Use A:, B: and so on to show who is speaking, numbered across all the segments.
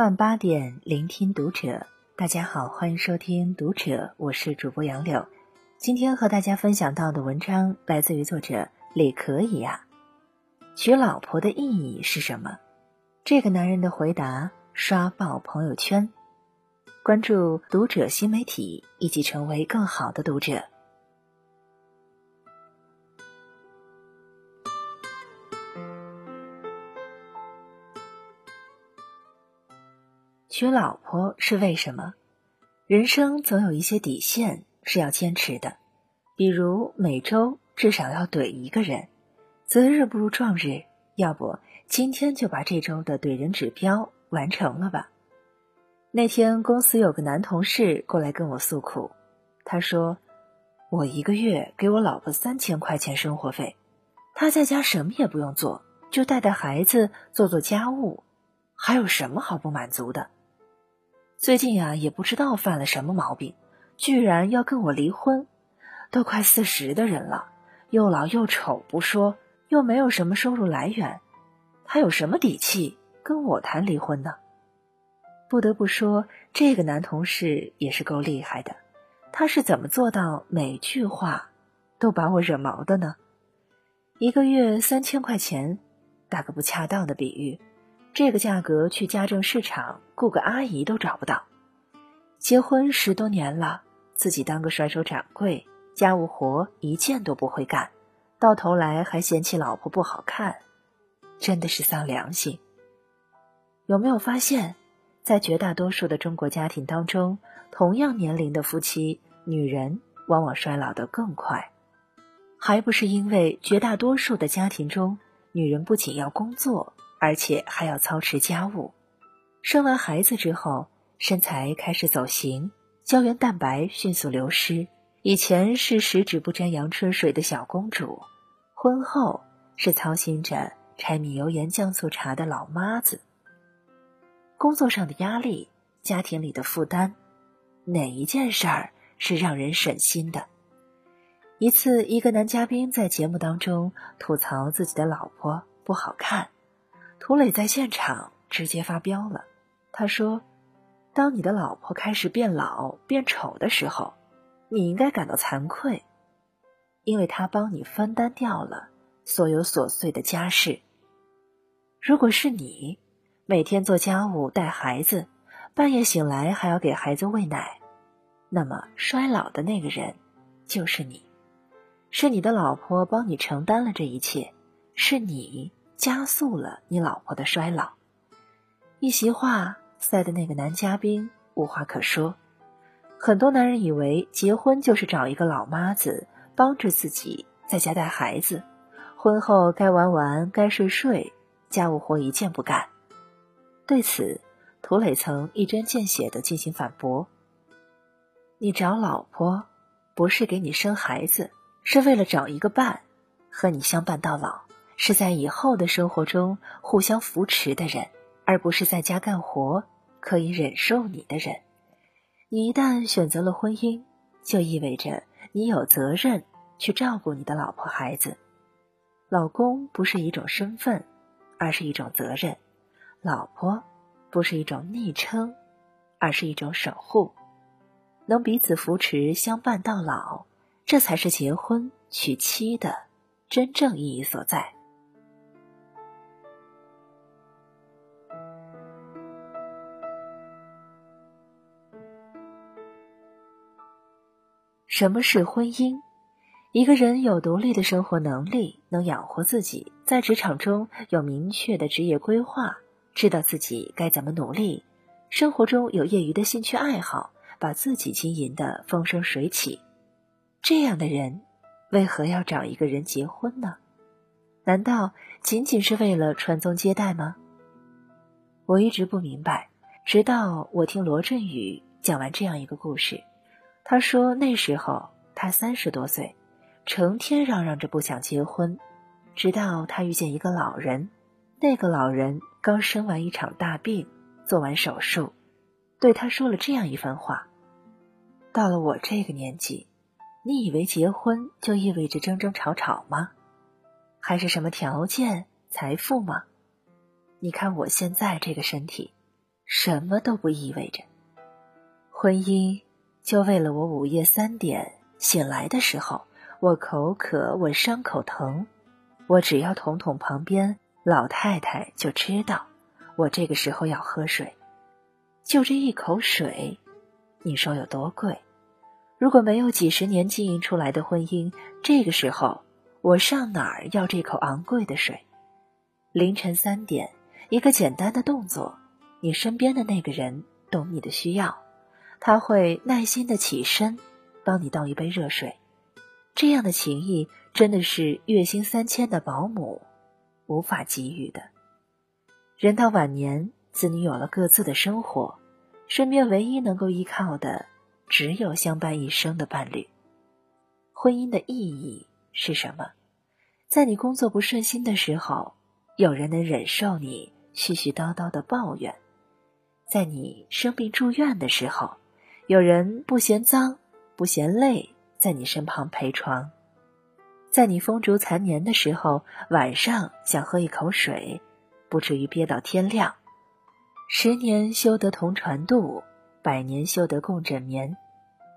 A: 晚八点，聆听读者。大家好，欢迎收听《读者》，我是主播杨柳。今天和大家分享到的文章来自于作者李可以呀。娶老婆的意义是什么？这个男人的回答刷爆朋友圈。关注《读者》新媒体，一起成为更好的读者。娶老婆是为什么？人生总有一些底线是要坚持的，比如每周至少要怼一个人，择日不如撞日，要不今天就把这周的怼人指标完成了吧。那天公司有个男同事过来跟我诉苦，他说：“我一个月给我老婆三千块钱生活费，他在家什么也不用做，就带带孩子、做做家务，还有什么好不满足的？”最近啊，也不知道犯了什么毛病，居然要跟我离婚。都快四十的人了，又老又丑不说，又没有什么收入来源，他有什么底气跟我谈离婚呢？不得不说，这个男同事也是够厉害的。他是怎么做到每句话都把我惹毛的呢？一个月三千块钱，打个不恰当的比喻。这个价格去家政市场雇个阿姨都找不到。结婚十多年了，自己当个甩手掌柜，家务活一件都不会干，到头来还嫌弃老婆不好看，真的是丧良心。有没有发现，在绝大多数的中国家庭当中，同样年龄的夫妻，女人往往衰老的更快，还不是因为绝大多数的家庭中，女人不仅要工作。而且还要操持家务，生完孩子之后，身材开始走形，胶原蛋白迅速流失。以前是十指不沾阳春水的小公主，婚后是操心着柴米油盐酱醋茶的老妈子。工作上的压力，家庭里的负担，哪一件事儿是让人省心的？一次，一个男嘉宾在节目当中吐槽自己的老婆不好看。涂磊在现场直接发飙了，他说：“当你的老婆开始变老变丑的时候，你应该感到惭愧，因为她帮你分担掉了所有琐碎的家事。如果是你，每天做家务带孩子，半夜醒来还要给孩子喂奶，那么衰老的那个人就是你，是你的老婆帮你承担了这一切，是你。”加速了你老婆的衰老，一席话塞的那个男嘉宾无话可说。很多男人以为结婚就是找一个老妈子帮着自己在家带孩子，婚后该玩玩该睡睡，家务活一件不干。对此，涂磊曾一针见血的进行反驳：“你找老婆不是给你生孩子，是为了找一个伴，和你相伴到老。”是在以后的生活中互相扶持的人，而不是在家干活可以忍受你的人。你一旦选择了婚姻，就意味着你有责任去照顾你的老婆孩子。老公不是一种身份，而是一种责任；老婆不是一种昵称，而是一种守护。能彼此扶持、相伴到老，这才是结婚娶妻的真正意义所在。什么是婚姻？一个人有独立的生活能力，能养活自己，在职场中有明确的职业规划，知道自己该怎么努力，生活中有业余的兴趣爱好，把自己经营的风生水起。这样的人，为何要找一个人结婚呢？难道仅仅是为了传宗接代吗？我一直不明白，直到我听罗振宇讲完这样一个故事。他说：“那时候他三十多岁，成天嚷嚷着不想结婚，直到他遇见一个老人。那个老人刚生完一场大病，做完手术，对他说了这样一番话：到了我这个年纪，你以为结婚就意味着争争吵吵吗？还是什么条件、财富吗？你看我现在这个身体，什么都不意味着。婚姻就为了我午夜三点醒来的时候，我口渴，我伤口疼，我只要捅捅旁边老太太就知道，我这个时候要喝水，就这一口水，你说有多贵？如果没有几十年经营出来的婚姻，这个时候我上哪儿要这口昂贵的水？凌晨三点，一个简单的动作，你身边的那个人懂你的需要，他会耐心的起身，帮你倒一杯热水。这样的情谊，真的是月薪三千的保姆无法给予的。人到晚年，子女有了各自的生活，身边唯一能够依靠的。只有相伴一生的伴侣。婚姻的意义是什么？在你工作不顺心的时候，有人能忍受你絮絮叨叨的抱怨；在你生病住院的时候，有人不嫌脏不嫌累，在你身旁陪床；在你风烛残年的时候，晚上想喝一口水，不至于憋到天亮。十年修得同船渡。百年修得共枕眠，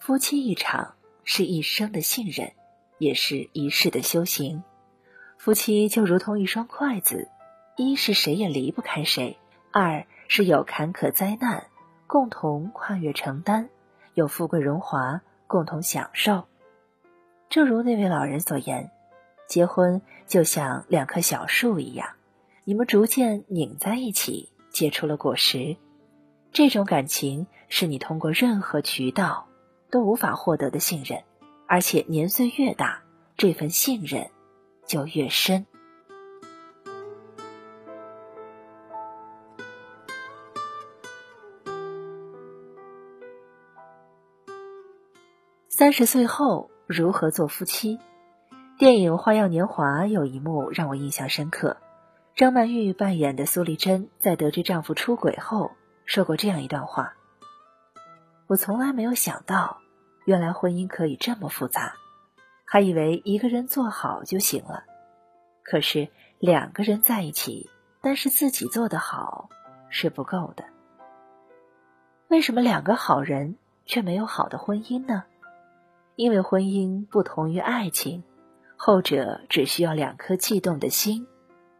A: 夫妻一场是一生的信任，也是一世的修行。夫妻就如同一双筷子，一是谁也离不开谁，二是有坎坷灾难共同跨越承担，有富贵荣华共同享受。正如那位老人所言，结婚就像两棵小树一样，你们逐渐拧在一起，结出了果实。这种感情是你通过任何渠道都无法获得的信任，而且年岁越大，这份信任就越深。三十岁后如何做夫妻？电影《花样年华》有一幕让我印象深刻，张曼玉扮演的苏丽珍在得知丈夫出轨后。说过这样一段话：“我从来没有想到，原来婚姻可以这么复杂，还以为一个人做好就行了。可是两个人在一起，但是自己做得好是不够的。为什么两个好人却没有好的婚姻呢？因为婚姻不同于爱情，后者只需要两颗悸动的心，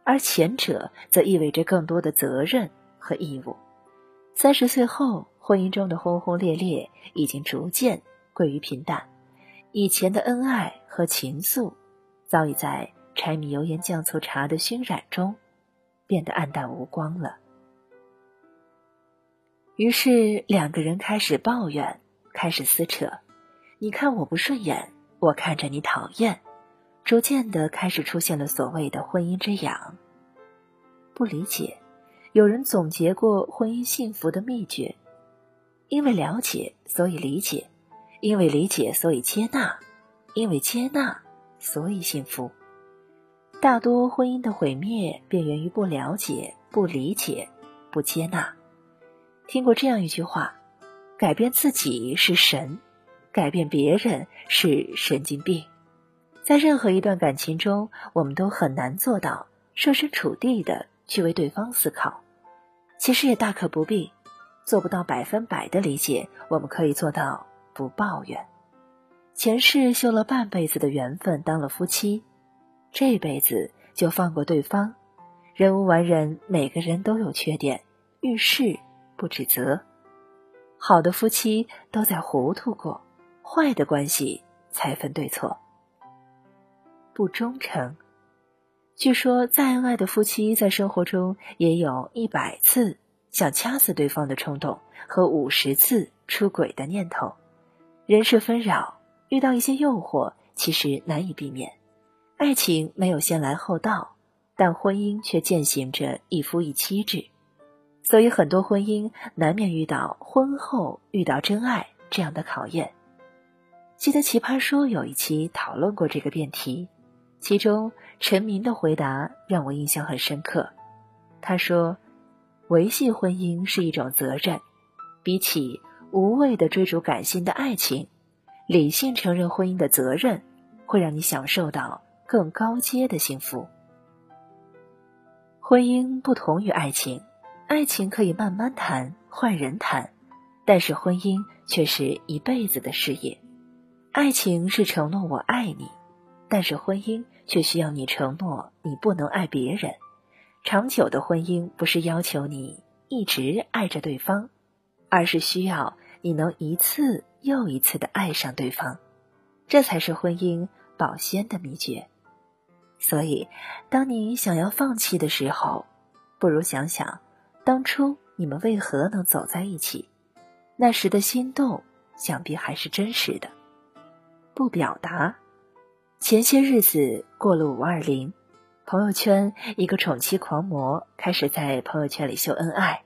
A: 而前者则意味着更多的责任和义务。”三十岁后，婚姻中的轰轰烈烈已经逐渐归于平淡，以前的恩爱和情愫，早已在柴米油盐酱醋茶的熏染中，变得黯淡无光了。于是，两个人开始抱怨，开始撕扯，你看我不顺眼，我看着你讨厌，逐渐的开始出现了所谓的婚姻之痒。不理解。有人总结过婚姻幸福的秘诀：因为了解，所以理解；因为理解，所以接纳；因为接纳，所以幸福。大多婚姻的毁灭便源于不了解、不理解、不接纳。听过这样一句话：改变自己是神，改变别人是神经病。在任何一段感情中，我们都很难做到设身处地的去为对方思考。其实也大可不必，做不到百分百的理解，我们可以做到不抱怨。前世修了半辈子的缘分，当了夫妻，这辈子就放过对方。人无完人，每个人都有缺点，遇事不指责。好的夫妻都在糊涂过，坏的关系才分对错。不忠诚。据说，再恩爱的夫妻在生活中也有一百次想掐死对方的冲动和五十次出轨的念头。人世纷扰，遇到一些诱惑，其实难以避免。爱情没有先来后到，但婚姻却践行着一夫一妻制，所以很多婚姻难免遇到婚后遇到真爱这样的考验。记得《奇葩说》有一期讨论过这个辩题。其中，陈明的回答让我印象很深刻。他说：“维系婚姻是一种责任，比起无谓的追逐感性的爱情，理性承认婚姻的责任，会让你享受到更高阶的幸福。婚姻不同于爱情，爱情可以慢慢谈，换人谈，但是婚姻却是一辈子的事业。爱情是承诺我爱你，但是婚姻却需要你承诺你不能爱别人。长久的婚姻不是要求你一直爱着对方，而是需要你能一次又一次的爱上对方，这才是婚姻保鲜的秘诀。所以，当你想要放弃的时候，不如想想当初你们为何能走在一起，那时的心动想必还是真实的。不表达，前些日子过了五二零。朋友圈一个宠妻狂魔开始在朋友圈里秀恩爱，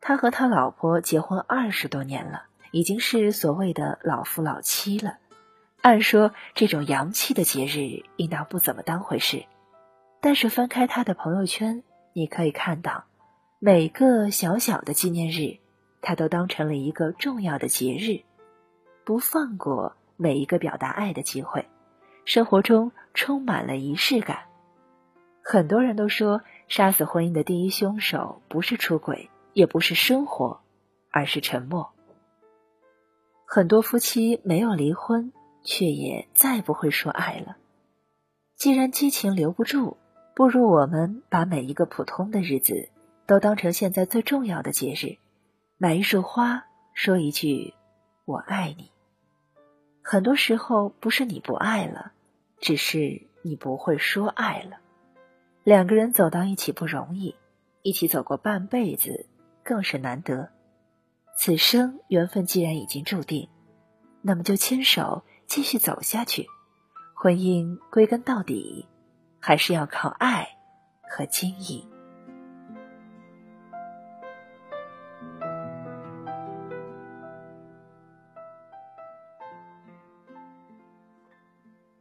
A: 他和他老婆结婚二十多年了，已经是所谓的老夫老妻了。按说这种洋气的节日应当不怎么当回事，但是翻开他的朋友圈，你可以看到，每个小小的纪念日，他都当成了一个重要的节日，不放过每一个表达爱的机会，生活中充满了仪式感。很多人都说，杀死婚姻的第一凶手不是出轨，也不是生活，而是沉默。很多夫妻没有离婚，却也再不会说爱了。既然激情留不住，不如我们把每一个普通的日子都当成现在最重要的节日，买一束花，说一句“我爱你”。很多时候不是你不爱了，只是你不会说爱了。两个人走到一起不容易，一起走过半辈子更是难得。此生缘分既然已经注定，那么就牵手继续走下去。婚姻归根到底，还是要靠爱和经营。